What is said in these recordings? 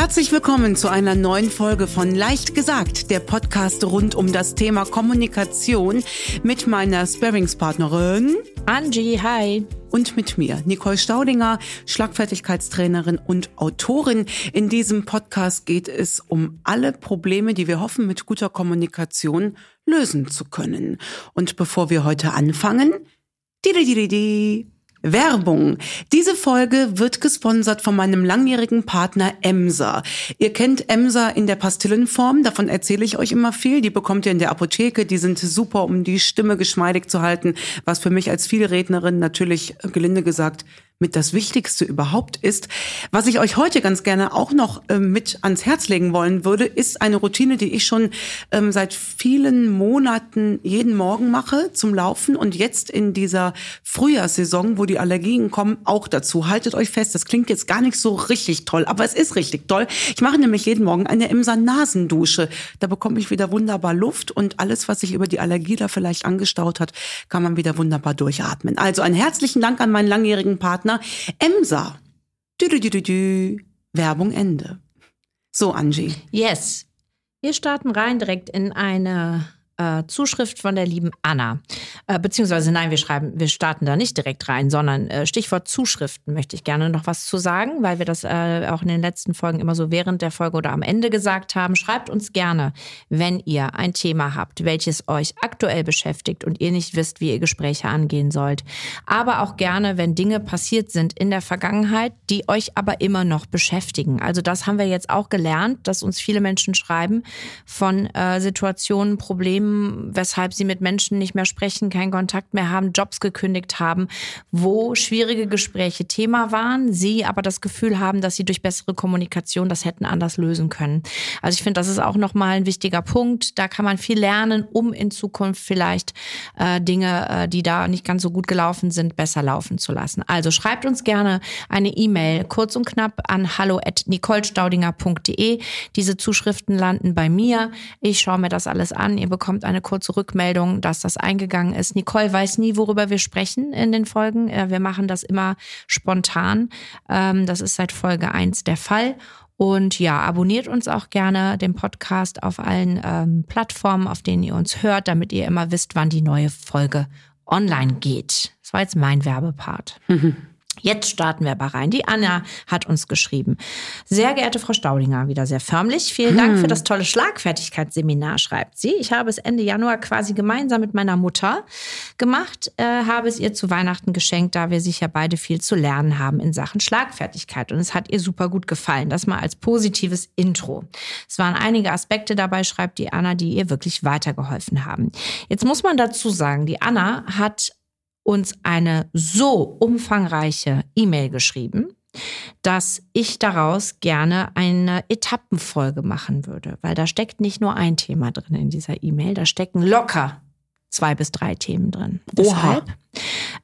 Herzlich willkommen zu einer neuen Folge von Leicht gesagt, der Podcast rund um das Thema Kommunikation mit meiner Sparringspartnerin Angie, hi. Und mit mir, Nicole Staudinger, Schlagfertigkeitstrainerin und Autorin. In diesem Podcast geht es um alle Probleme, die wir hoffen, mit guter Kommunikation lösen zu können. Und bevor wir heute anfangen, die, die, die, die, Werbung. Diese Folge wird gesponsert von meinem langjährigen Partner Emser. Ihr kennt Emser in der Pastillenform, davon erzähle ich euch immer viel. Die bekommt ihr in der Apotheke, die sind super, um die Stimme geschmeidig zu halten, was für mich als Vielrednerin natürlich gelinde gesagt mit das Wichtigste überhaupt ist. Was ich euch heute ganz gerne auch noch äh, mit ans Herz legen wollen würde, ist eine Routine, die ich schon ähm, seit vielen Monaten jeden Morgen mache zum Laufen und jetzt in dieser Frühjahrssaison, wo die Allergien kommen, auch dazu. Haltet euch fest, das klingt jetzt gar nicht so richtig toll, aber es ist richtig toll. Ich mache nämlich jeden Morgen eine Emser Nasendusche. Da bekomme ich wieder wunderbar Luft und alles, was sich über die Allergie da vielleicht angestaut hat, kann man wieder wunderbar durchatmen. Also einen herzlichen Dank an meinen langjährigen Partner Partner Emsa. Dü, dü, dü, dü, Werbung Ende. So, Angie. Yes. Wir starten rein direkt in eine äh, Zuschrift von der lieben Anna. Äh, beziehungsweise nein, wir schreiben, wir starten da nicht direkt rein, sondern äh, Stichwort Zuschriften möchte ich gerne noch was zu sagen, weil wir das äh, auch in den letzten Folgen immer so während der Folge oder am Ende gesagt haben. Schreibt uns gerne, wenn ihr ein Thema habt, welches euch aktuell beschäftigt und ihr nicht wisst, wie ihr Gespräche angehen sollt. Aber auch gerne, wenn Dinge passiert sind in der Vergangenheit, die euch aber immer noch beschäftigen. Also das haben wir jetzt auch gelernt, dass uns viele Menschen schreiben von äh, Situationen, Problemen, weshalb sie mit Menschen nicht mehr sprechen, keinen Kontakt mehr haben, Jobs gekündigt haben, wo schwierige Gespräche Thema waren, sie aber das Gefühl haben, dass sie durch bessere Kommunikation das hätten anders lösen können. Also ich finde, das ist auch nochmal ein wichtiger Punkt. Da kann man viel lernen, um in Zukunft vielleicht äh, Dinge, äh, die da nicht ganz so gut gelaufen sind, besser laufen zu lassen. Also schreibt uns gerne eine E-Mail, kurz und knapp an hallo@nicolestaudinger.de. Diese Zuschriften landen bei mir. Ich schaue mir das alles an. Ihr bekommt kommt eine kurze Rückmeldung, dass das eingegangen ist. Nicole weiß nie, worüber wir sprechen in den Folgen. Äh, wir machen das immer spontan. Ähm, das ist seit Folge 1 der Fall. Und ja, abonniert uns auch gerne den Podcast auf allen ähm, Plattformen, auf denen ihr uns hört, damit ihr immer wisst, wann die neue Folge online geht. Das war jetzt mein Werbepart. Mhm. Jetzt starten wir aber rein. Die Anna hat uns geschrieben. Sehr geehrte Frau Staudinger, wieder sehr förmlich. Vielen Dank für hm. das tolle Schlagfertigkeitsseminar, schreibt sie. Ich habe es Ende Januar quasi gemeinsam mit meiner Mutter gemacht, äh, habe es ihr zu Weihnachten geschenkt, da wir sicher beide viel zu lernen haben in Sachen Schlagfertigkeit. Und es hat ihr super gut gefallen. Das mal als positives Intro. Es waren einige Aspekte dabei, schreibt die Anna, die ihr wirklich weitergeholfen haben. Jetzt muss man dazu sagen, die Anna hat uns eine so umfangreiche E-Mail geschrieben, dass ich daraus gerne eine Etappenfolge machen würde, weil da steckt nicht nur ein Thema drin in dieser E-Mail, da stecken locker zwei bis drei Themen drin. Deshalb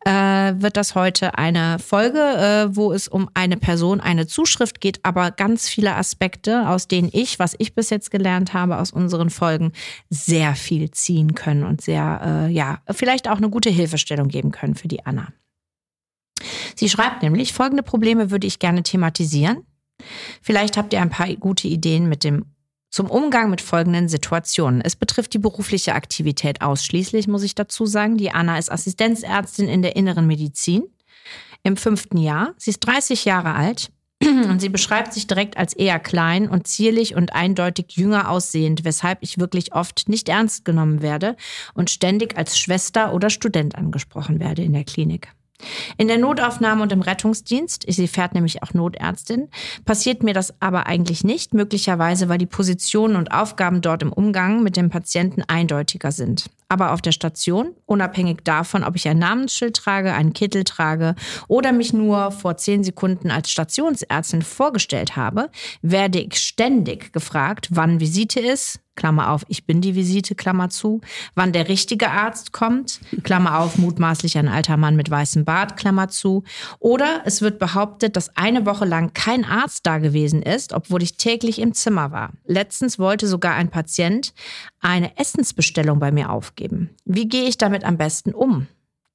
äh, wird das heute eine Folge, äh, wo es um eine Person, eine Zuschrift geht, aber ganz viele Aspekte, aus denen ich, was ich bis jetzt gelernt habe aus unseren Folgen, sehr viel ziehen können und sehr, äh, ja, vielleicht auch eine gute Hilfestellung geben können für die Anna. Sie schreibt nämlich, folgende Probleme würde ich gerne thematisieren. Vielleicht habt ihr ein paar gute Ideen mit dem zum Umgang mit folgenden Situationen. Es betrifft die berufliche Aktivität ausschließlich, muss ich dazu sagen. Die Anna ist Assistenzärztin in der inneren Medizin im fünften Jahr. Sie ist 30 Jahre alt und sie beschreibt sich direkt als eher klein und zierlich und eindeutig jünger aussehend, weshalb ich wirklich oft nicht ernst genommen werde und ständig als Schwester oder Student angesprochen werde in der Klinik. In der Notaufnahme und im Rettungsdienst, sie fährt nämlich auch Notärztin, passiert mir das aber eigentlich nicht, möglicherweise weil die Positionen und Aufgaben dort im Umgang mit dem Patienten eindeutiger sind. Aber auf der Station, unabhängig davon, ob ich ein Namensschild trage, einen Kittel trage oder mich nur vor zehn Sekunden als Stationsärztin vorgestellt habe, werde ich ständig gefragt, wann Visite ist, Klammer auf, ich bin die Visite, Klammer zu, wann der richtige Arzt kommt, Klammer auf, mutmaßlich ein alter Mann mit weißem Bart, Klammer zu. Oder es wird behauptet, dass eine Woche lang kein Arzt da gewesen ist, obwohl ich täglich im Zimmer war. Letztens wollte sogar ein Patient eine Essensbestellung bei mir aufgeben. Wie gehe ich damit am besten um?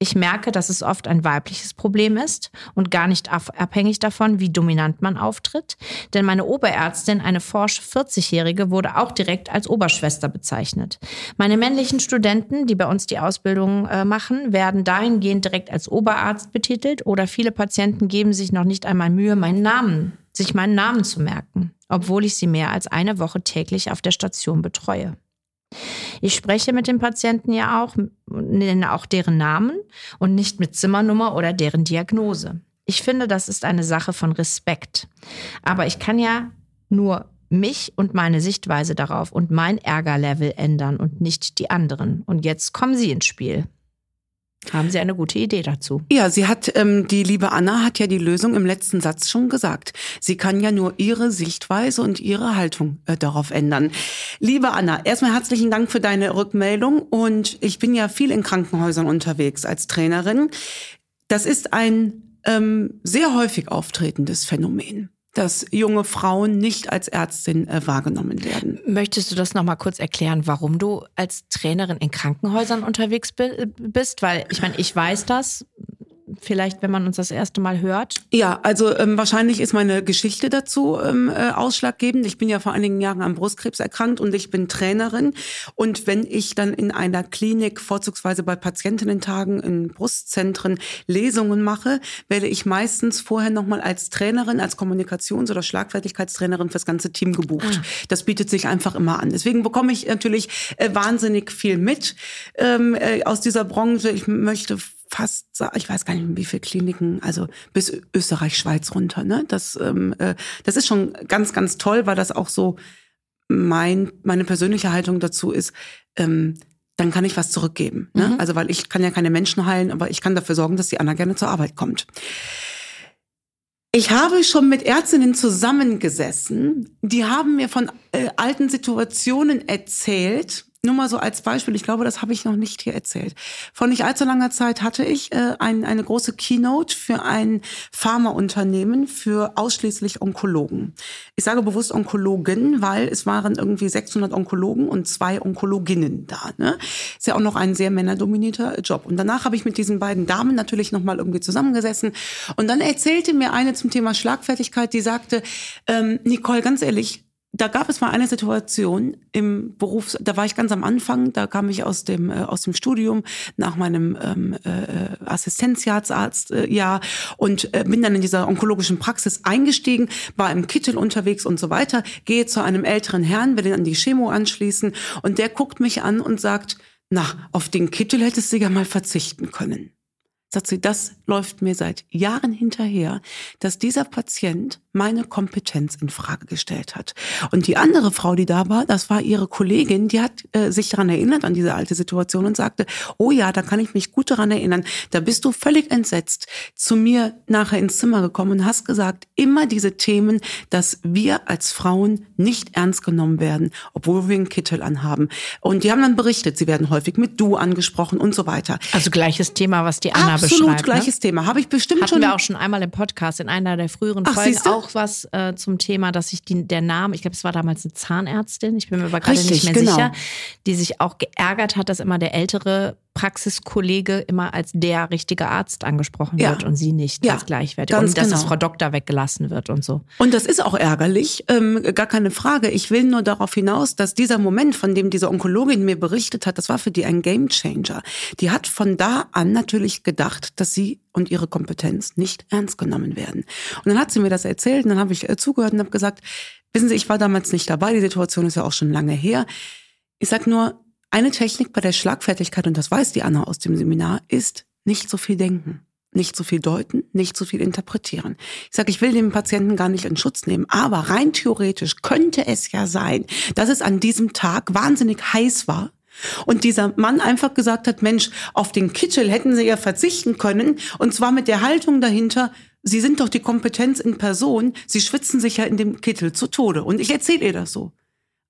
Ich merke, dass es oft ein weibliches Problem ist und gar nicht abhängig davon, wie dominant man auftritt. Denn meine Oberärztin, eine forsche 40-Jährige, wurde auch direkt als Oberschwester bezeichnet. Meine männlichen Studenten, die bei uns die Ausbildung äh, machen, werden dahingehend direkt als Oberarzt betitelt oder viele Patienten geben sich noch nicht einmal Mühe, meinen Namen, sich meinen Namen zu merken, obwohl ich sie mehr als eine Woche täglich auf der Station betreue. Ich spreche mit den Patienten ja auch, nenne auch deren Namen und nicht mit Zimmernummer oder deren Diagnose. Ich finde, das ist eine Sache von Respekt. Aber ich kann ja nur mich und meine Sichtweise darauf und mein Ärgerlevel ändern und nicht die anderen. Und jetzt kommen Sie ins Spiel. Haben Sie eine gute Idee dazu? Ja, sie hat, ähm, die liebe Anna hat ja die Lösung im letzten Satz schon gesagt. Sie kann ja nur ihre Sichtweise und ihre Haltung äh, darauf ändern. Liebe Anna, erstmal herzlichen Dank für deine Rückmeldung und ich bin ja viel in Krankenhäusern unterwegs als Trainerin. Das ist ein ähm, sehr häufig auftretendes Phänomen dass junge Frauen nicht als Ärztin äh, wahrgenommen werden. Möchtest du das nochmal kurz erklären, warum du als Trainerin in Krankenhäusern unterwegs bist? Weil ich meine, ich weiß das, vielleicht, wenn man uns das erste Mal hört? Ja, also ähm, wahrscheinlich ist meine Geschichte dazu ähm, äh, ausschlaggebend. Ich bin ja vor einigen Jahren am Brustkrebs erkrankt und ich bin Trainerin. Und wenn ich dann in einer Klinik, vorzugsweise bei Patientinnen-Tagen in Brustzentren, Lesungen mache, werde ich meistens vorher nochmal als Trainerin, als Kommunikations- oder Schlagfertigkeitstrainerin fürs ganze Team gebucht. Ah. Das bietet sich einfach immer an. Deswegen bekomme ich natürlich äh, wahnsinnig viel mit ähm, äh, aus dieser Branche. Ich möchte fast, ich weiß gar nicht, wie viele Kliniken, also bis Österreich, Schweiz runter. Ne? Das, ähm, äh, das ist schon ganz, ganz toll, weil das auch so mein, meine persönliche Haltung dazu ist, ähm, dann kann ich was zurückgeben. Ne? Mhm. Also weil ich kann ja keine Menschen heilen, aber ich kann dafür sorgen, dass die Anna gerne zur Arbeit kommt. Ich habe schon mit Ärztinnen zusammengesessen, die haben mir von äh, alten Situationen erzählt, nur mal so als Beispiel, ich glaube, das habe ich noch nicht hier erzählt. Vor nicht allzu langer Zeit hatte ich äh, ein, eine große Keynote für ein Pharmaunternehmen für ausschließlich Onkologen. Ich sage bewusst Onkologen, weil es waren irgendwie 600 Onkologen und zwei Onkologinnen da. Ne? Ist ja auch noch ein sehr männerdominierter Job. Und danach habe ich mit diesen beiden Damen natürlich noch mal irgendwie zusammengesessen. Und dann erzählte mir eine zum Thema Schlagfertigkeit, die sagte, ähm, Nicole, ganz ehrlich, da gab es mal eine Situation im Beruf, da war ich ganz am Anfang, da kam ich aus dem äh, aus dem Studium nach meinem ähm, äh, Assistenzjahrsarzt äh, und äh, bin dann in dieser onkologischen Praxis eingestiegen, war im Kittel unterwegs und so weiter, gehe zu einem älteren Herrn, will ihn an die Chemo anschließen und der guckt mich an und sagt, na, auf den Kittel hättest du ja mal verzichten können. Sagt sie, das läuft mir seit Jahren hinterher, dass dieser Patient meine Kompetenz in Frage gestellt hat. Und die andere Frau, die da war, das war ihre Kollegin, die hat äh, sich daran erinnert an diese alte Situation und sagte, oh ja, da kann ich mich gut daran erinnern. Da bist du völlig entsetzt zu mir nachher ins Zimmer gekommen und hast gesagt, immer diese Themen, dass wir als Frauen nicht ernst genommen werden, obwohl wir einen Kittel anhaben. Und die haben dann berichtet, sie werden häufig mit du angesprochen und so weiter. Also gleiches Thema, was die Anna Absolut beschreibt. Ne? gleiches ne? Thema. Habe ich bestimmt Hatten schon. wir auch schon einmal im Podcast in einer der früheren Ach, Folgen auch was äh, zum Thema, dass sich die, der Name, ich glaube, es war damals eine Zahnärztin, ich bin mir aber gerade nicht mehr genau. sicher, die sich auch geärgert hat, dass immer der ältere Praxiskollege immer als der richtige Arzt angesprochen ja. wird und sie nicht ja, als gleichwertig. Und dass genau. das Frau Doktor weggelassen wird und so. Und das ist auch ärgerlich, ähm, gar keine Frage. Ich will nur darauf hinaus, dass dieser Moment, von dem diese Onkologin mir berichtet hat, das war für die ein Gamechanger. Die hat von da an natürlich gedacht, dass sie und ihre Kompetenz nicht ernst genommen werden. Und dann hat sie mir das erzählt und dann habe ich äh, zugehört und habe gesagt, wissen Sie, ich war damals nicht dabei, die Situation ist ja auch schon lange her. Ich sag nur, eine Technik bei der Schlagfertigkeit, und das weiß die Anna aus dem Seminar, ist nicht so viel denken. Nicht so viel deuten, nicht so viel interpretieren. Ich sage, ich will den Patienten gar nicht in Schutz nehmen, aber rein theoretisch könnte es ja sein, dass es an diesem Tag wahnsinnig heiß war und dieser Mann einfach gesagt hat, Mensch, auf den Kittel hätten Sie ja verzichten können. Und zwar mit der Haltung dahinter, Sie sind doch die Kompetenz in Person. Sie schwitzen sich ja in dem Kittel zu Tode. Und ich erzähle ihr das so.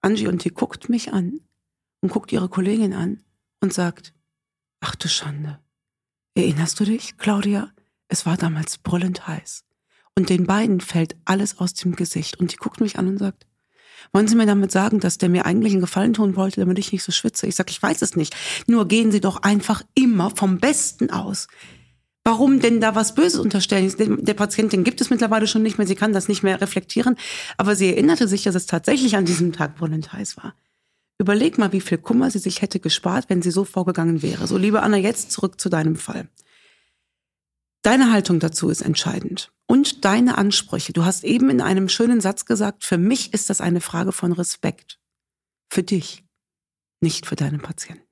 Angie und die guckt mich an und guckt ihre Kollegin an und sagt, ach du Schande. Erinnerst du dich, Claudia? Es war damals brüllend heiß. Und den beiden fällt alles aus dem Gesicht. Und die guckt mich an und sagt, Wollen Sie mir damit sagen, dass der mir eigentlich einen Gefallen tun wollte, damit ich nicht so schwitze? Ich sage, ich weiß es nicht. Nur gehen Sie doch einfach immer vom Besten aus. Warum denn da was Böses unterstellen? Der Patientin gibt es mittlerweile schon nicht mehr, sie kann das nicht mehr reflektieren, aber sie erinnerte sich, dass es tatsächlich an diesem Tag brüllend heiß war. Überleg mal, wie viel Kummer sie sich hätte gespart, wenn sie so vorgegangen wäre. So, liebe Anna, jetzt zurück zu deinem Fall. Deine Haltung dazu ist entscheidend und deine Ansprüche. Du hast eben in einem schönen Satz gesagt, für mich ist das eine Frage von Respekt. Für dich, nicht für deine Patienten.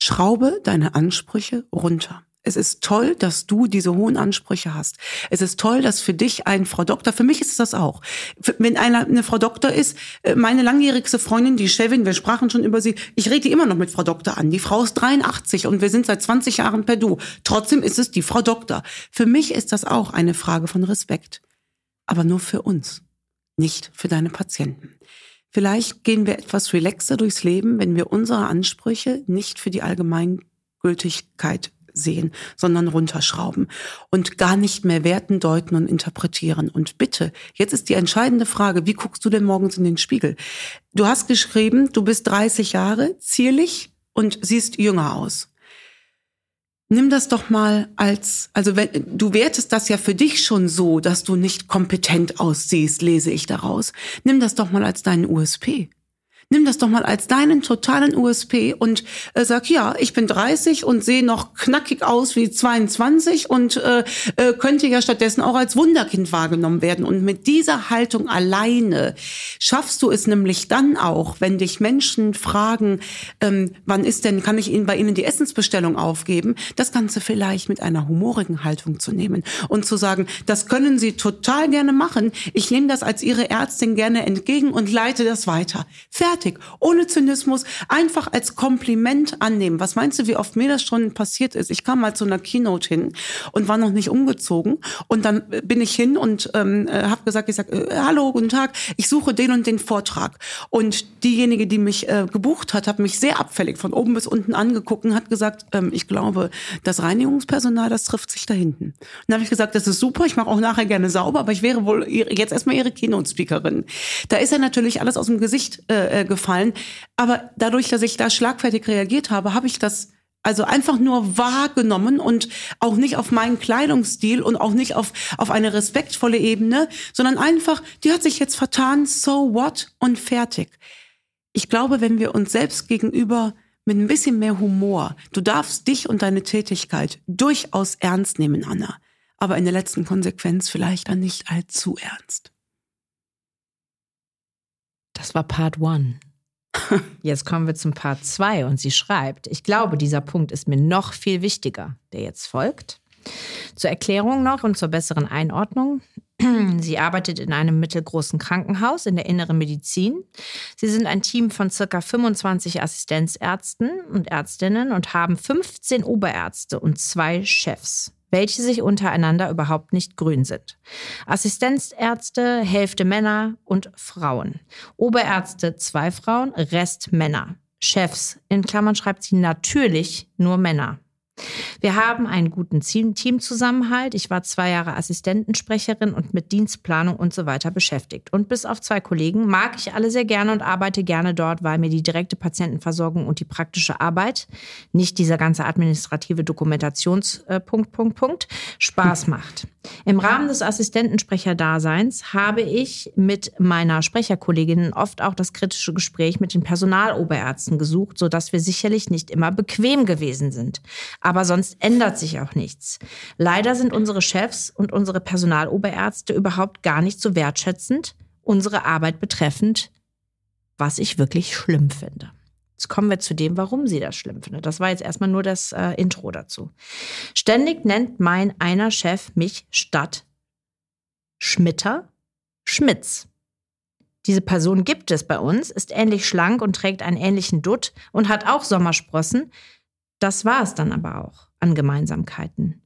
Schraube deine Ansprüche runter. Es ist toll, dass du diese hohen Ansprüche hast. Es ist toll, dass für dich ein Frau Doktor, für mich ist es das auch. Wenn einer eine Frau Doktor ist, äh, meine langjährigste Freundin, die Chevin, wir sprachen schon über sie, ich rede immer noch mit Frau Doktor an. Die Frau ist 83 und wir sind seit 20 Jahren per Du. Trotzdem ist es die Frau Doktor. Für mich ist das auch eine Frage von Respekt. Aber nur für uns, nicht für deine Patienten. Vielleicht gehen wir etwas relaxer durchs Leben, wenn wir unsere Ansprüche nicht für die Allgemeingültigkeit sehen, sondern runterschrauben und gar nicht mehr werten, deuten und interpretieren. Und bitte, jetzt ist die entscheidende Frage, wie guckst du denn morgens in den Spiegel? Du hast geschrieben, du bist 30 Jahre, zierlich und siehst jünger aus. Nimm das doch mal als, also wenn, du wertest das ja für dich schon so, dass du nicht kompetent aussiehst, lese ich daraus. Nimm das doch mal als deinen USP. Nimm das doch mal als deinen totalen USP und äh, sag, ja, ich bin 30 und sehe noch knackig aus wie 22 und äh, äh, könnte ja stattdessen auch als Wunderkind wahrgenommen werden. Und mit dieser Haltung alleine schaffst du es nämlich dann auch, wenn dich Menschen fragen, ähm, wann ist denn, kann ich Ihnen bei Ihnen die Essensbestellung aufgeben, das Ganze vielleicht mit einer humorigen Haltung zu nehmen und zu sagen, das können Sie total gerne machen. Ich nehme das als Ihre Ärztin gerne entgegen und leite das weiter. Fertig fertig. Ohne Zynismus. Einfach als Kompliment annehmen. Was meinst du, wie oft mir das schon passiert ist? Ich kam mal zu einer Keynote hin und war noch nicht umgezogen. Und dann bin ich hin und ähm, äh, habe gesagt, ich sag, äh, hallo, guten Tag, ich suche den und den Vortrag. Und diejenige, die mich äh, gebucht hat, hat mich sehr abfällig von oben bis unten angeguckt und hat gesagt, ähm, ich glaube, das Reinigungspersonal, das trifft sich da hinten. Und dann habe ich gesagt, das ist super, ich mache auch nachher gerne sauber, aber ich wäre wohl jetzt erstmal Ihre Keynote-Speakerin. Da ist ja natürlich alles aus dem Gesicht äh, gefallen. Aber dadurch, dass ich da schlagfertig reagiert habe, habe ich das also einfach nur wahrgenommen und auch nicht auf meinen Kleidungsstil und auch nicht auf, auf eine respektvolle Ebene, sondern einfach, die hat sich jetzt vertan, so what und fertig. Ich glaube, wenn wir uns selbst gegenüber mit ein bisschen mehr Humor, du darfst dich und deine Tätigkeit durchaus ernst nehmen, Anna, aber in der letzten Konsequenz vielleicht dann nicht allzu ernst. Das war Part One. Jetzt kommen wir zum Part 2 und sie schreibt, ich glaube, dieser Punkt ist mir noch viel wichtiger, der jetzt folgt. Zur Erklärung noch und zur besseren Einordnung. Sie arbeitet in einem mittelgroßen Krankenhaus in der inneren Medizin. Sie sind ein Team von circa 25 Assistenzärzten und Ärztinnen und haben 15 Oberärzte und zwei Chefs welche sich untereinander überhaupt nicht grün sind. Assistenzärzte, Hälfte Männer und Frauen. Oberärzte, zwei Frauen, Rest Männer. Chefs, in Klammern schreibt sie natürlich nur Männer. Wir haben einen guten Teamzusammenhalt. Ich war zwei Jahre Assistentensprecherin und mit Dienstplanung und so weiter beschäftigt. Und bis auf zwei Kollegen mag ich alle sehr gerne und arbeite gerne dort, weil mir die direkte Patientenversorgung und die praktische Arbeit, nicht dieser ganze administrative Dokumentationspunkt, Punkt, Punkt, Spaß macht. Im Rahmen des Assistentensprecherdaseins habe ich mit meiner Sprecherkollegin oft auch das kritische Gespräch mit den Personaloberärzten gesucht, sodass wir sicherlich nicht immer bequem gewesen sind. Aber sonst ändert sich auch nichts. Leider sind unsere Chefs und unsere Personaloberärzte überhaupt gar nicht so wertschätzend unsere Arbeit betreffend, was ich wirklich schlimm finde. Jetzt kommen wir zu dem, warum sie das schlimm findet. Das war jetzt erstmal nur das äh, Intro dazu. Ständig nennt mein einer Chef mich statt Schmitter Schmitz. Diese Person gibt es bei uns, ist ähnlich schlank und trägt einen ähnlichen Dutt und hat auch Sommersprossen. Das war es dann aber auch an Gemeinsamkeiten.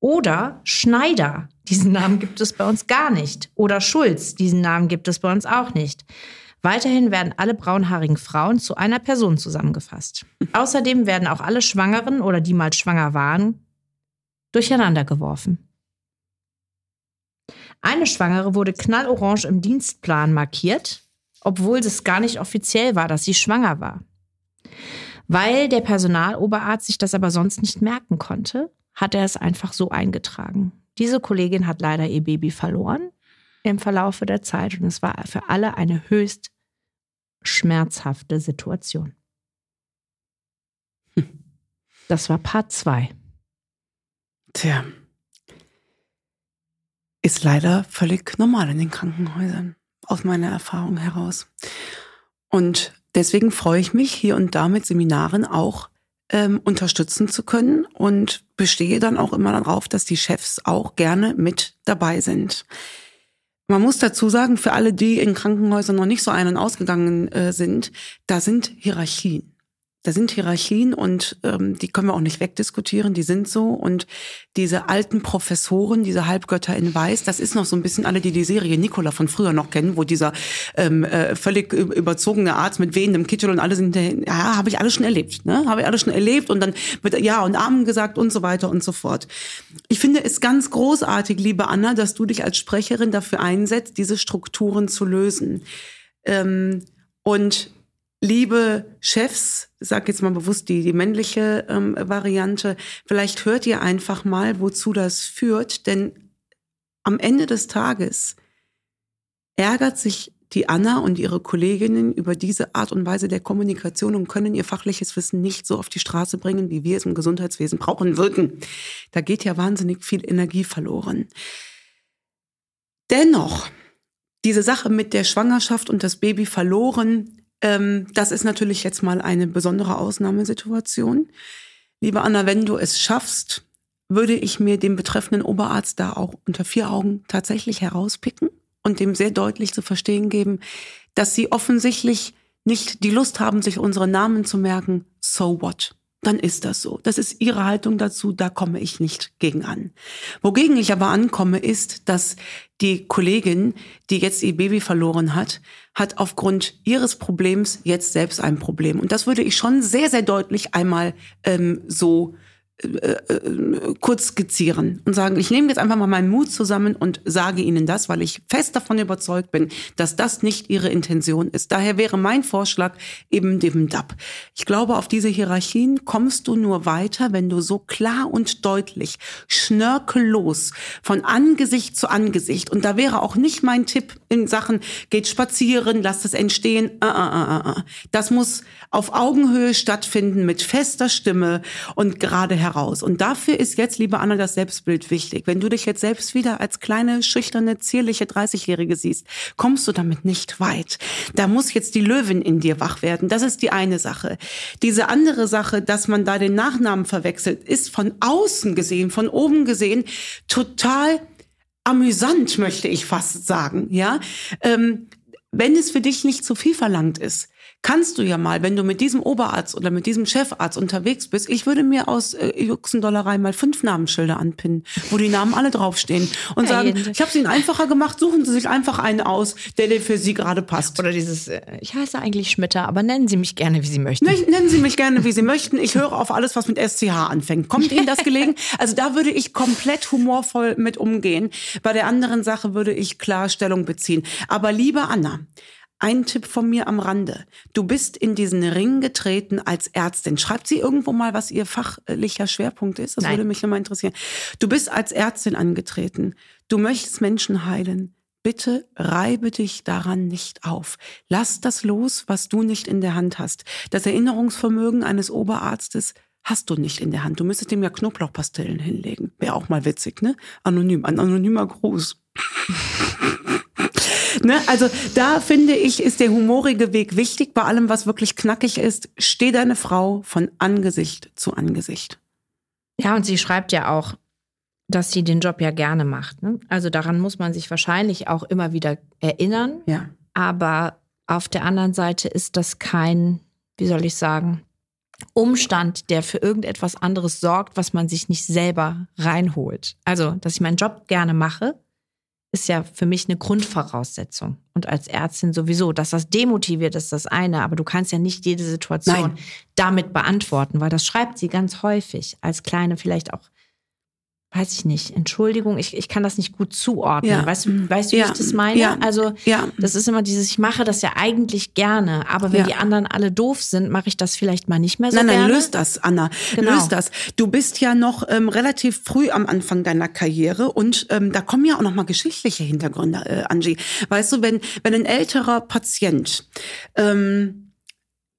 Oder Schneider, diesen Namen gibt es bei uns gar nicht. Oder Schulz, diesen Namen gibt es bei uns auch nicht. Weiterhin werden alle braunhaarigen Frauen zu einer Person zusammengefasst. Außerdem werden auch alle Schwangeren oder die mal schwanger waren durcheinander geworfen. Eine Schwangere wurde knallorange im Dienstplan markiert, obwohl es gar nicht offiziell war, dass sie schwanger war. Weil der Personaloberarzt sich das aber sonst nicht merken konnte, hat er es einfach so eingetragen. Diese Kollegin hat leider ihr Baby verloren im Verlaufe der Zeit und es war für alle eine höchst schmerzhafte Situation. Hm. Das war Part 2. Tja. Ist leider völlig normal in den Krankenhäusern, aus meiner Erfahrung heraus. Und deswegen freue ich mich, hier und da mit Seminaren auch ähm, unterstützen zu können und bestehe dann auch immer darauf, dass die Chefs auch gerne mit dabei sind. Man muss dazu sagen, für alle, die in Krankenhäusern noch nicht so ein- und ausgegangen äh, sind, da sind Hierarchien. Da sind Hierarchien und ähm, die können wir auch nicht wegdiskutieren, die sind so. Und diese alten Professoren, diese Halbgötter in Weiß, das ist noch so ein bisschen alle, die die Serie Nicola von früher noch kennen, wo dieser ähm, äh, völlig überzogene Arzt mit wehendem Kittel und alle sind, ja, habe ich alles schon erlebt, ne? Habe ich alles schon erlebt und dann wird ja und Amen gesagt und so weiter und so fort. Ich finde es ganz großartig, liebe Anna, dass du dich als Sprecherin dafür einsetzt, diese Strukturen zu lösen. Ähm, und liebe Chefs, sag jetzt mal bewusst die, die männliche ähm, Variante, vielleicht hört ihr einfach mal, wozu das führt, denn am Ende des Tages ärgert sich die Anna und ihre Kolleginnen über diese Art und Weise der Kommunikation und können ihr fachliches Wissen nicht so auf die Straße bringen, wie wir es im Gesundheitswesen brauchen würden. Da geht ja wahnsinnig viel Energie verloren. Dennoch, diese Sache mit der Schwangerschaft und das Baby verloren ähm, das ist natürlich jetzt mal eine besondere Ausnahmesituation. Liebe Anna, wenn du es schaffst, würde ich mir dem betreffenden Oberarzt da auch unter vier Augen tatsächlich herauspicken und dem sehr deutlich zu verstehen geben, dass sie offensichtlich nicht die Lust haben, sich unsere Namen zu merken. So what? Dann ist das so. Das ist ihre Haltung dazu, da komme ich nicht gegen an. Wogegen ich aber ankomme, ist, dass die Kollegin, die jetzt ihr Baby verloren hat, hat aufgrund ihres Problems jetzt selbst ein Problem. Und das würde ich schon sehr, sehr deutlich einmal ähm, so kurz skizzieren und sagen, ich nehme jetzt einfach mal meinen Mut zusammen und sage Ihnen das, weil ich fest davon überzeugt bin, dass das nicht Ihre Intention ist. Daher wäre mein Vorschlag eben dem DAP. Ich glaube, auf diese Hierarchien kommst du nur weiter, wenn du so klar und deutlich, schnörkellos von Angesicht zu Angesicht, und da wäre auch nicht mein Tipp in Sachen, geht spazieren, lasst es entstehen, uh, uh, uh, das muss auf Augenhöhe stattfinden mit fester Stimme und gerade heraus. Und dafür ist jetzt, liebe Anna, das Selbstbild wichtig. Wenn du dich jetzt selbst wieder als kleine, schüchterne, zierliche 30-Jährige siehst, kommst du damit nicht weit. Da muss jetzt die Löwin in dir wach werden. Das ist die eine Sache. Diese andere Sache, dass man da den Nachnamen verwechselt, ist von außen gesehen, von oben gesehen, total amüsant, möchte ich fast sagen, ja. Ähm, wenn es für dich nicht zu viel verlangt ist, kannst du ja mal, wenn du mit diesem Oberarzt oder mit diesem Chefarzt unterwegs bist, ich würde mir aus äh, Juxendollerei mal fünf Namensschilder anpinnen, wo die Namen alle draufstehen und sagen, ich habe es ihnen einfacher gemacht, suchen Sie sich einfach einen aus, der dir für Sie gerade passt. Oder dieses, äh, ich heiße eigentlich Schmitter, aber nennen Sie mich gerne, wie Sie möchten. Nennen Sie mich gerne, wie Sie möchten. Ich höre auf alles, was mit SCH anfängt. Kommt Ihnen das gelegen? Also da würde ich komplett humorvoll mit umgehen. Bei der anderen Sache würde ich klar Stellung beziehen. Aber liebe Anna, ein Tipp von mir am Rande. Du bist in diesen Ring getreten als Ärztin. Schreibt sie irgendwo mal, was ihr fachlicher Schwerpunkt ist? Das Nein. würde mich immer interessieren. Du bist als Ärztin angetreten. Du möchtest Menschen heilen. Bitte reibe dich daran nicht auf. Lass das los, was du nicht in der Hand hast. Das Erinnerungsvermögen eines Oberarztes hast du nicht in der Hand. Du müsstest ihm ja Knoblauchpastillen hinlegen. Wäre auch mal witzig, ne? Anonym, ein anonymer Gruß. Ne? Also da finde ich, ist der humorige Weg wichtig. Bei allem, was wirklich knackig ist, steh deine Frau von Angesicht zu Angesicht. Ja, und sie schreibt ja auch, dass sie den Job ja gerne macht. Ne? Also daran muss man sich wahrscheinlich auch immer wieder erinnern. Ja. Aber auf der anderen Seite ist das kein, wie soll ich sagen, Umstand, der für irgendetwas anderes sorgt, was man sich nicht selber reinholt. Also, dass ich meinen Job gerne mache, ist ja für mich eine Grundvoraussetzung. Und als Ärztin sowieso, dass das demotiviert ist das eine, aber du kannst ja nicht jede Situation Nein. damit beantworten, weil das schreibt sie ganz häufig als kleine, vielleicht auch weiß ich nicht, Entschuldigung, ich, ich kann das nicht gut zuordnen. Ja. Weißt, du, weißt du, wie Ja. ich das meine? Ja. Also Ja. das ist immer dieses, ich mache das ja eigentlich gerne, aber wenn die anderen alle doof sind, mache ich das vielleicht mal nicht mehr so Nein, nein, gerne. löst das, Anna. Genau. Löst das. Du bist ja noch ähm, relativ früh am Anfang deiner Karriere und ähm, da kommen ja auch noch mal geschichtliche Hintergründe, äh, Angie. Weißt du, wenn wenn ein älterer Patient ähm,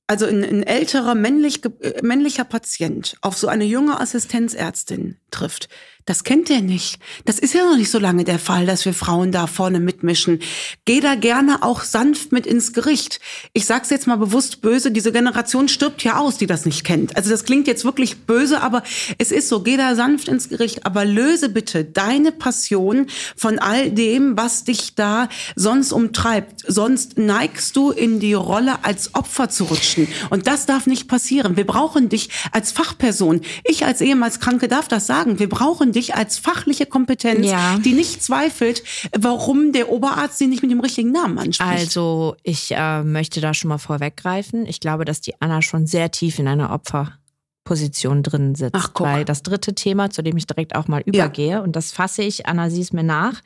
also ein, ein älterer männlich, äh, männlicher Patient auf so eine junge Assistenzärztin trifft, das kennt er nicht. Das ist ja noch nicht so lange der Fall, dass wir Frauen da vorne mitmischen. Geh da gerne auch sanft mit ins Gericht. Ich sag's jetzt mal bewusst böse, diese Generation stirbt ja aus, die das nicht kennt. Also das klingt jetzt wirklich böse, aber es ist so, geh da sanft ins Gericht, aber löse bitte deine Passion von all dem, was dich da sonst umtreibt. Sonst neigst du in die Rolle als Opfer zu rutschen. Und das darf nicht passieren. Wir brauchen dich als Fachperson. Ich als ehemals Kranke darf das sagen. Wir brauchen dich als fachliche Kompetenz, Ja. die nicht zweifelt, warum der Oberarzt sie nicht mit dem richtigen Namen anspricht. Also ich äh, möchte da schon mal vorweggreifen. Ich glaube, dass die Anna schon sehr tief in einer Opferposition drin sitzt. Ach, guck. Weil das dritte Thema, zu dem ich direkt auch mal übergehe, und das fasse ich, Anna, sieh es mir nach,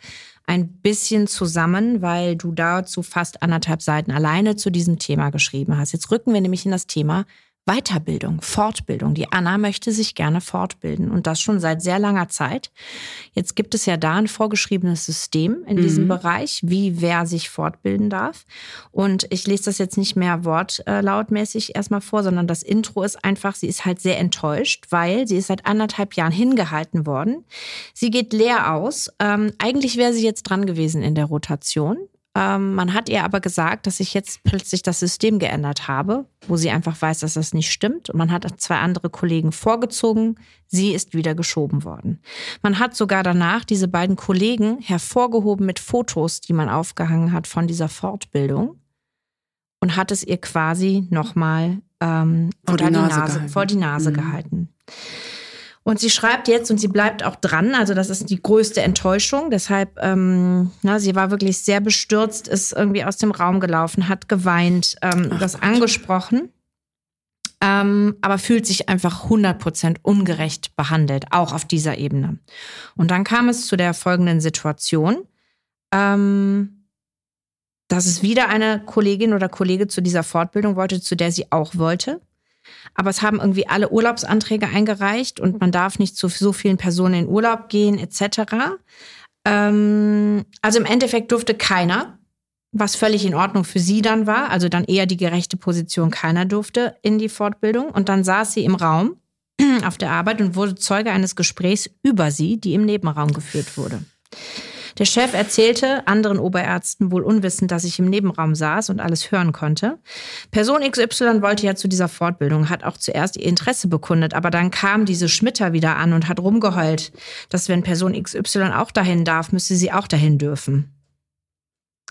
ein bisschen zusammen, weil du dazu fast anderthalb Seiten alleine zu diesem Thema geschrieben hast. Jetzt rücken wir nämlich in das Thema Weiterbildung, Fortbildung. Die Anna möchte sich gerne fortbilden und das schon seit sehr langer Zeit. Jetzt gibt es ja da ein vorgeschriebenes System in diesem Bereich, wie wer sich fortbilden darf. Und ich lese das jetzt nicht mehr wortlautmäßig erstmal vor, sondern das Intro ist einfach, sie ist halt sehr enttäuscht, weil sie ist seit anderthalb Jahren hingehalten worden. Sie geht leer aus. Ähm, eigentlich wäre sie jetzt dran gewesen in der Rotation. Ähm, man hat ihr aber gesagt, dass ich jetzt plötzlich das System geändert habe, wo sie einfach weiß, dass das nicht stimmt. Und man hat zwei andere Kollegen vorgezogen. Sie ist wieder geschoben worden. Man hat sogar danach diese beiden Kollegen hervorgehoben mit Fotos, die man aufgehangen hat von dieser Fortbildung und hat es ihr quasi nochmal ähm, Vor die die Nase vor die Nase Mhm. gehalten. Und sie schreibt jetzt und sie bleibt auch dran. Also das ist die größte Enttäuschung. Deshalb, ähm, na, sie war wirklich sehr bestürzt, ist irgendwie aus dem Raum gelaufen, hat geweint, ähm, das angesprochen. Ähm, aber fühlt sich einfach 100% ungerecht behandelt, auch auf dieser Ebene. Und dann kam es zu der folgenden Situation, ähm, dass es wieder eine Kollegin oder Kollege zu dieser Fortbildung wollte, zu der sie auch wollte. Aber es haben irgendwie alle Urlaubsanträge eingereicht und man darf nicht zu so vielen Personen in Urlaub gehen, etc. Ähm, also im Endeffekt durfte keiner, was völlig in Ordnung für sie dann war, also dann eher die gerechte Position, keiner durfte in die Fortbildung. Und dann saß sie im Raum auf der Arbeit und wurde Zeuge eines Gesprächs über sie, die im Nebenraum geführt wurde. Der Chef erzählte anderen Oberärzten wohl unwissend, dass ich im Nebenraum saß und alles hören konnte. Person XY wollte ja zu dieser Fortbildung, hat auch zuerst ihr Interesse bekundet, aber dann kam diese Schmitter wieder an und hat rumgeheult, dass wenn Person XY auch dahin darf, müsste sie auch dahin dürfen.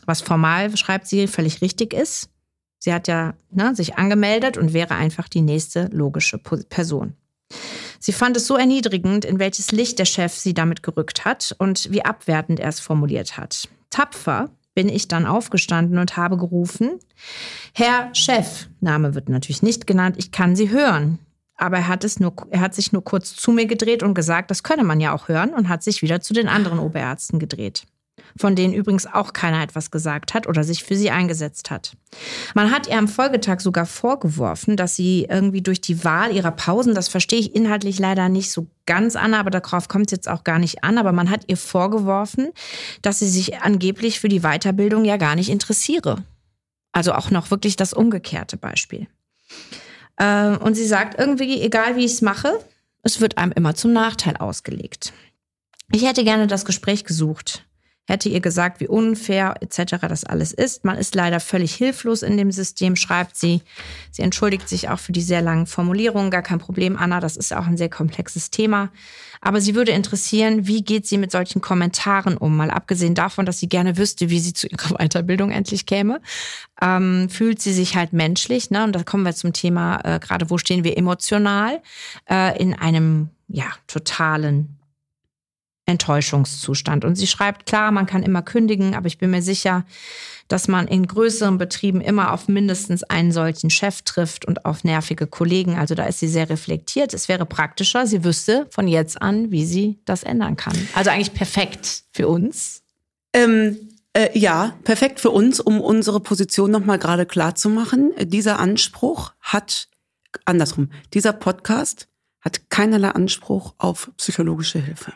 Was formal, schreibt sie, völlig richtig ist. Sie hat ja ne, sich angemeldet und wäre einfach die nächste logische Person. Sie fand es so erniedrigend, in welches Licht der Chef sie damit gerückt hat und wie abwertend er es formuliert hat. Tapfer bin ich dann aufgestanden und habe gerufen, Herr Chef, Name wird natürlich nicht genannt, ich kann Sie hören. Aber er hat, es nur, er hat sich nur kurz zu mir gedreht und gesagt, das könne man ja auch hören und hat sich wieder zu den anderen Oberärzten gedreht von denen übrigens auch keiner etwas gesagt hat oder sich für sie eingesetzt hat. Man hat ihr am Folgetag sogar vorgeworfen, dass sie irgendwie durch die Wahl ihrer Pausen, das verstehe ich inhaltlich leider nicht so ganz an, aber darauf kommt es jetzt auch gar nicht an, aber man hat ihr vorgeworfen, dass sie sich angeblich für die Weiterbildung ja gar nicht interessiere. Also auch noch wirklich das umgekehrte Beispiel. Äh, Und sie sagt irgendwie, egal wie ich es mache, es wird einem immer zum Nachteil ausgelegt. Ich hätte gerne das Gespräch gesucht hätte ihr gesagt, wie unfair etc. das alles ist. Man ist leider völlig hilflos in dem System, schreibt sie. Sie entschuldigt sich auch für die sehr langen Formulierungen. Gar kein Problem, Anna, das ist auch ein sehr komplexes Thema. Aber sie würde interessieren, wie geht sie mit solchen Kommentaren um? Mal abgesehen davon, dass sie gerne wüsste, wie sie zu ihrer Weiterbildung endlich käme, ähm, fühlt sie sich halt menschlich. Ne? Und da kommen wir zum Thema, äh, gerade wo stehen wir emotional, äh, in einem ja totalen Enttäuschungszustand. Und sie schreibt, klar, man kann immer kündigen, aber ich bin mir sicher, dass man in größeren Betrieben immer auf mindestens einen solchen Chef trifft und auf nervige Kollegen. Also da ist sie sehr reflektiert. Es wäre praktischer, sie wüsste von jetzt an, wie sie das ändern kann. Also eigentlich perfekt für uns. Ähm, äh, ja, perfekt für uns, um unsere Position nochmal gerade klar zu machen. Dieser Anspruch hat, andersrum, dieser Podcast hat keinerlei Anspruch auf psychologische Hilfe.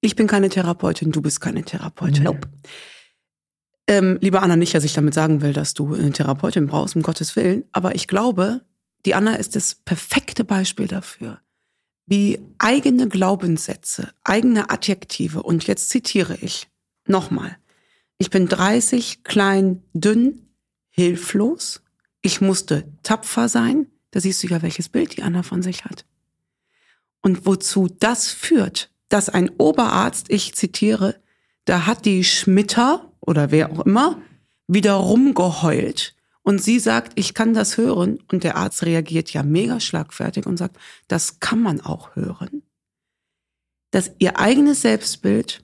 Ich bin keine Therapeutin, du bist keine Therapeutin. Nope. Ähm, liebe Anna, nicht, dass ich damit sagen will, dass du eine Therapeutin brauchst, um Gottes Willen, aber ich glaube, die Anna ist das perfekte Beispiel dafür, wie eigene Glaubenssätze, eigene Adjektive, und jetzt zitiere ich nochmal, ich bin 30, klein, dünn, hilflos, ich musste tapfer sein, da siehst du ja, welches Bild die Anna von sich hat. Und wozu das führt, dass ein Oberarzt, ich zitiere, da hat die Schmitter oder wer auch immer wieder rumgeheult und sie sagt, ich kann das hören und der Arzt reagiert ja mega schlagfertig und sagt, das kann man auch hören. Dass ihr eigenes Selbstbild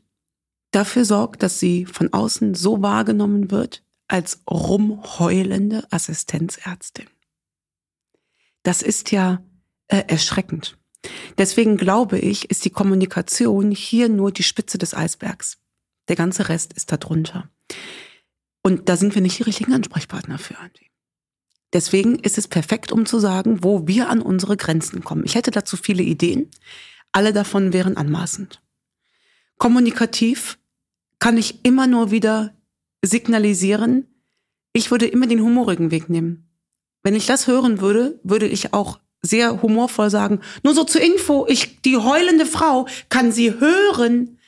dafür sorgt, dass sie von außen so wahrgenommen wird als rumheulende Assistenzärztin. Das ist ja äh, erschreckend. Deswegen glaube ich, ist die Kommunikation hier nur die Spitze des Eisbergs. Der ganze Rest ist darunter. Und da sind wir nicht die richtigen Ansprechpartner für. Deswegen ist es perfekt, um zu sagen, wo wir an unsere Grenzen kommen. Ich hätte dazu viele Ideen. Alle davon wären anmaßend. Kommunikativ kann ich immer nur wieder signalisieren, ich würde immer den humorigen Weg nehmen. Wenn ich das hören würde, würde ich auch sehr humorvoll sagen, nur so zur Info, ich, die heulende Frau kann sie hören.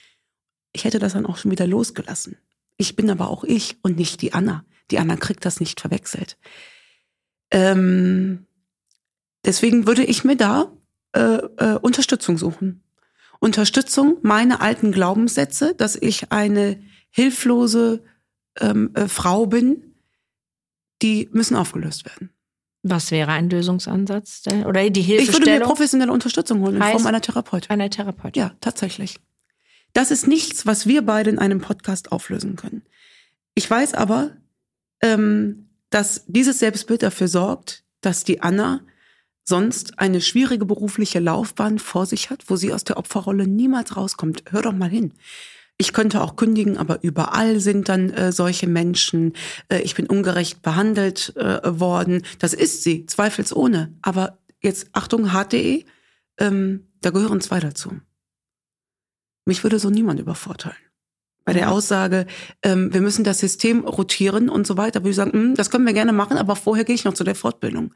Ich hätte das dann auch schon wieder losgelassen. Ich bin aber auch ich und nicht die Anna. Die Anna kriegt das nicht verwechselt. Ähm, deswegen würde ich mir da äh, äh, Unterstützung suchen. Unterstützung, meine alten Glaubenssätze, dass ich eine hilflose ähm, äh, Frau bin, die müssen aufgelöst werden. Was wäre ein Lösungsansatz? Oder die Hilfestellung? Ich würde mir professionelle Unterstützung holen in Form einer Therapeutin. Einer Therapeutin. Ja, tatsächlich. Das ist nichts, was wir beide in einem Podcast auflösen können. Ich weiß aber, ähm, dass dieses Selbstbild dafür sorgt, dass die Anna sonst eine schwierige berufliche Laufbahn vor sich hat, wo sie aus der Opferrolle niemals rauskommt. Hör doch mal hin. Ich könnte auch kündigen, aber überall sind dann äh, solche Menschen. Äh, ich bin ungerecht behandelt äh, worden. Das ist sie, zweifelsohne. Aber jetzt Achtung, HDE, ähm, da gehören zwei dazu. Mich würde so niemand übervorteilen. Bei der Aussage, ähm, wir müssen das System rotieren und so weiter, würde ich sagen, mh, hm, das können wir gerne machen, aber vorher gehe ich noch zu der Fortbildung.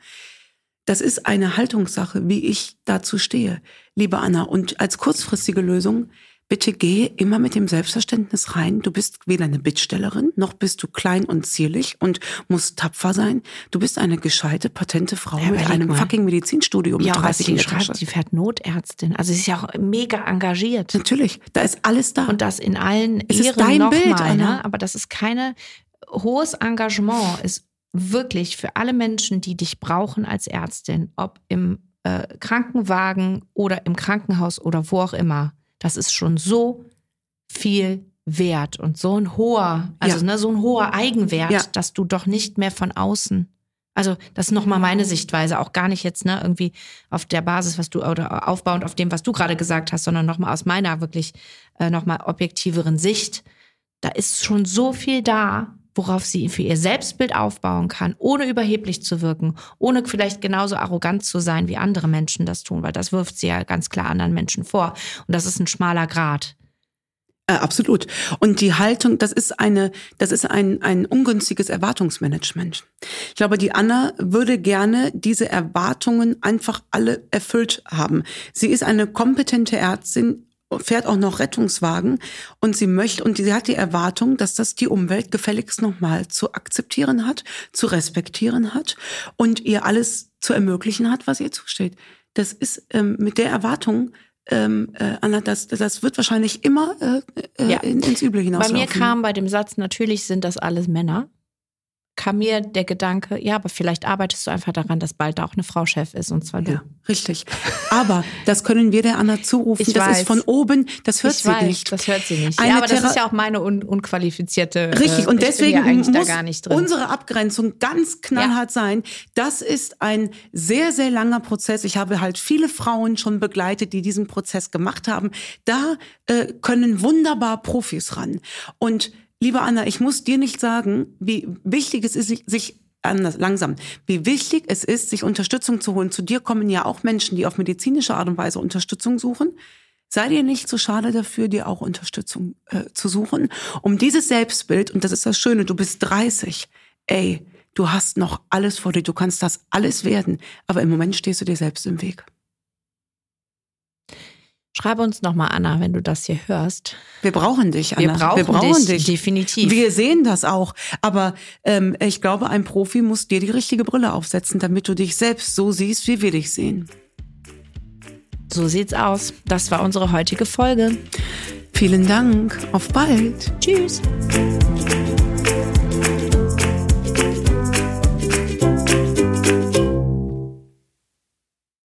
Das ist eine Haltungssache, wie ich dazu stehe, liebe Anna. Und als kurzfristige Lösung, bitte geh immer mit dem Selbstverständnis rein. Du bist weder eine Bittstellerin, noch bist du klein und zierlich und musst tapfer sein. Du bist eine gescheite, patente Frau ja, mit einem mal. fucking Medizinstudium. Ja, mit 30 sie schreibt, sie fährt Notärztin. Also sie ist ja auch mega engagiert. Natürlich, da ist alles da. Und das in allen es Ehren ist dein noch Bild, mal, ne? Aber das ist keine hohes Engagement ist wirklich für alle Menschen, die dich brauchen als Ärztin, ob im äh, Krankenwagen oder im Krankenhaus oder wo auch immer das ist schon so viel wert und so ein hoher, also ja. ne, so ein hoher Eigenwert, ja. dass du doch nicht mehr von außen. Also das ist nochmal meine Sichtweise, auch gar nicht jetzt ne irgendwie auf der Basis, was du oder aufbauend auf dem, was du gerade gesagt hast, sondern nochmal aus meiner wirklich äh, nochmal objektiveren Sicht. Da ist schon so viel da, worauf sie für ihr Selbstbild aufbauen kann, ohne überheblich zu wirken, ohne vielleicht genauso arrogant zu sein, wie andere Menschen das tun, weil das wirft sie ja ganz klar anderen Menschen vor. Und das ist ein schmaler Grad. Äh, absolut. Und die Haltung, das ist eine, das ist ein, ein ungünstiges Erwartungsmanagement. Ich glaube, die Anna würde gerne diese Erwartungen einfach alle erfüllt haben. Sie ist eine kompetente Ärztin, fährt auch noch Rettungswagen und sie möchte und sie hat die Erwartung, dass das die Umwelt gefälligst nochmal zu akzeptieren hat, zu respektieren hat und ihr alles zu ermöglichen hat, was ihr zusteht. Das ist ähm, mit der Erwartung ähm, äh, Anna, das, das wird wahrscheinlich immer äh, äh, ja. ins Üble hinauslaufen. Bei mir kam bei dem Satz, natürlich sind das alles Männer kam mir der Gedanke, ja, aber vielleicht arbeitest du einfach daran, dass bald auch eine Frau Chef ist und zwar du. Ja, richtig. Aber das können wir der Anna zurufen. Ich das weiß. ist von oben, das hört ich sie weiß, nicht. Das hört sie nicht. Eine ja, aber das ist ja auch meine un unqualifizierte. Richtig, und deswegen muss unsere Abgrenzung ganz knallhart ja. sein. Das ist ein sehr, sehr langer Prozess. Ich habe halt viele Frauen schon begleitet, die diesen Prozess gemacht haben. Da äh, können wunderbar Profis ran. Und Liebe Anna, ich muss dir nicht sagen, wie wichtig es ist, sich anders, langsam, wie wichtig es ist, sich Unterstützung zu holen. Zu dir kommen ja auch Menschen, die auf medizinische Art und Weise Unterstützung suchen. Sei dir nicht so schade dafür, dir auch Unterstützung äh, zu suchen, um dieses Selbstbild, und das ist das Schöne, du bist 30, ey, du hast noch alles vor dir, du kannst das alles werden, aber im Moment stehst du dir selbst im Weg. Schreibe uns nochmal, Anna, wenn du das hier hörst. Wir brauchen dich, Anna. Wir brauchen, Wir brauchen dich, dich, definitiv. Wir sehen das auch. Aber ähm, ich glaube, ein Profi muss dir die richtige Brille aufsetzen, damit du dich selbst so siehst, wie wir dich sehen. So sieht's aus. Das war unsere heutige Folge. Vielen Dank. Auf bald. Tschüss.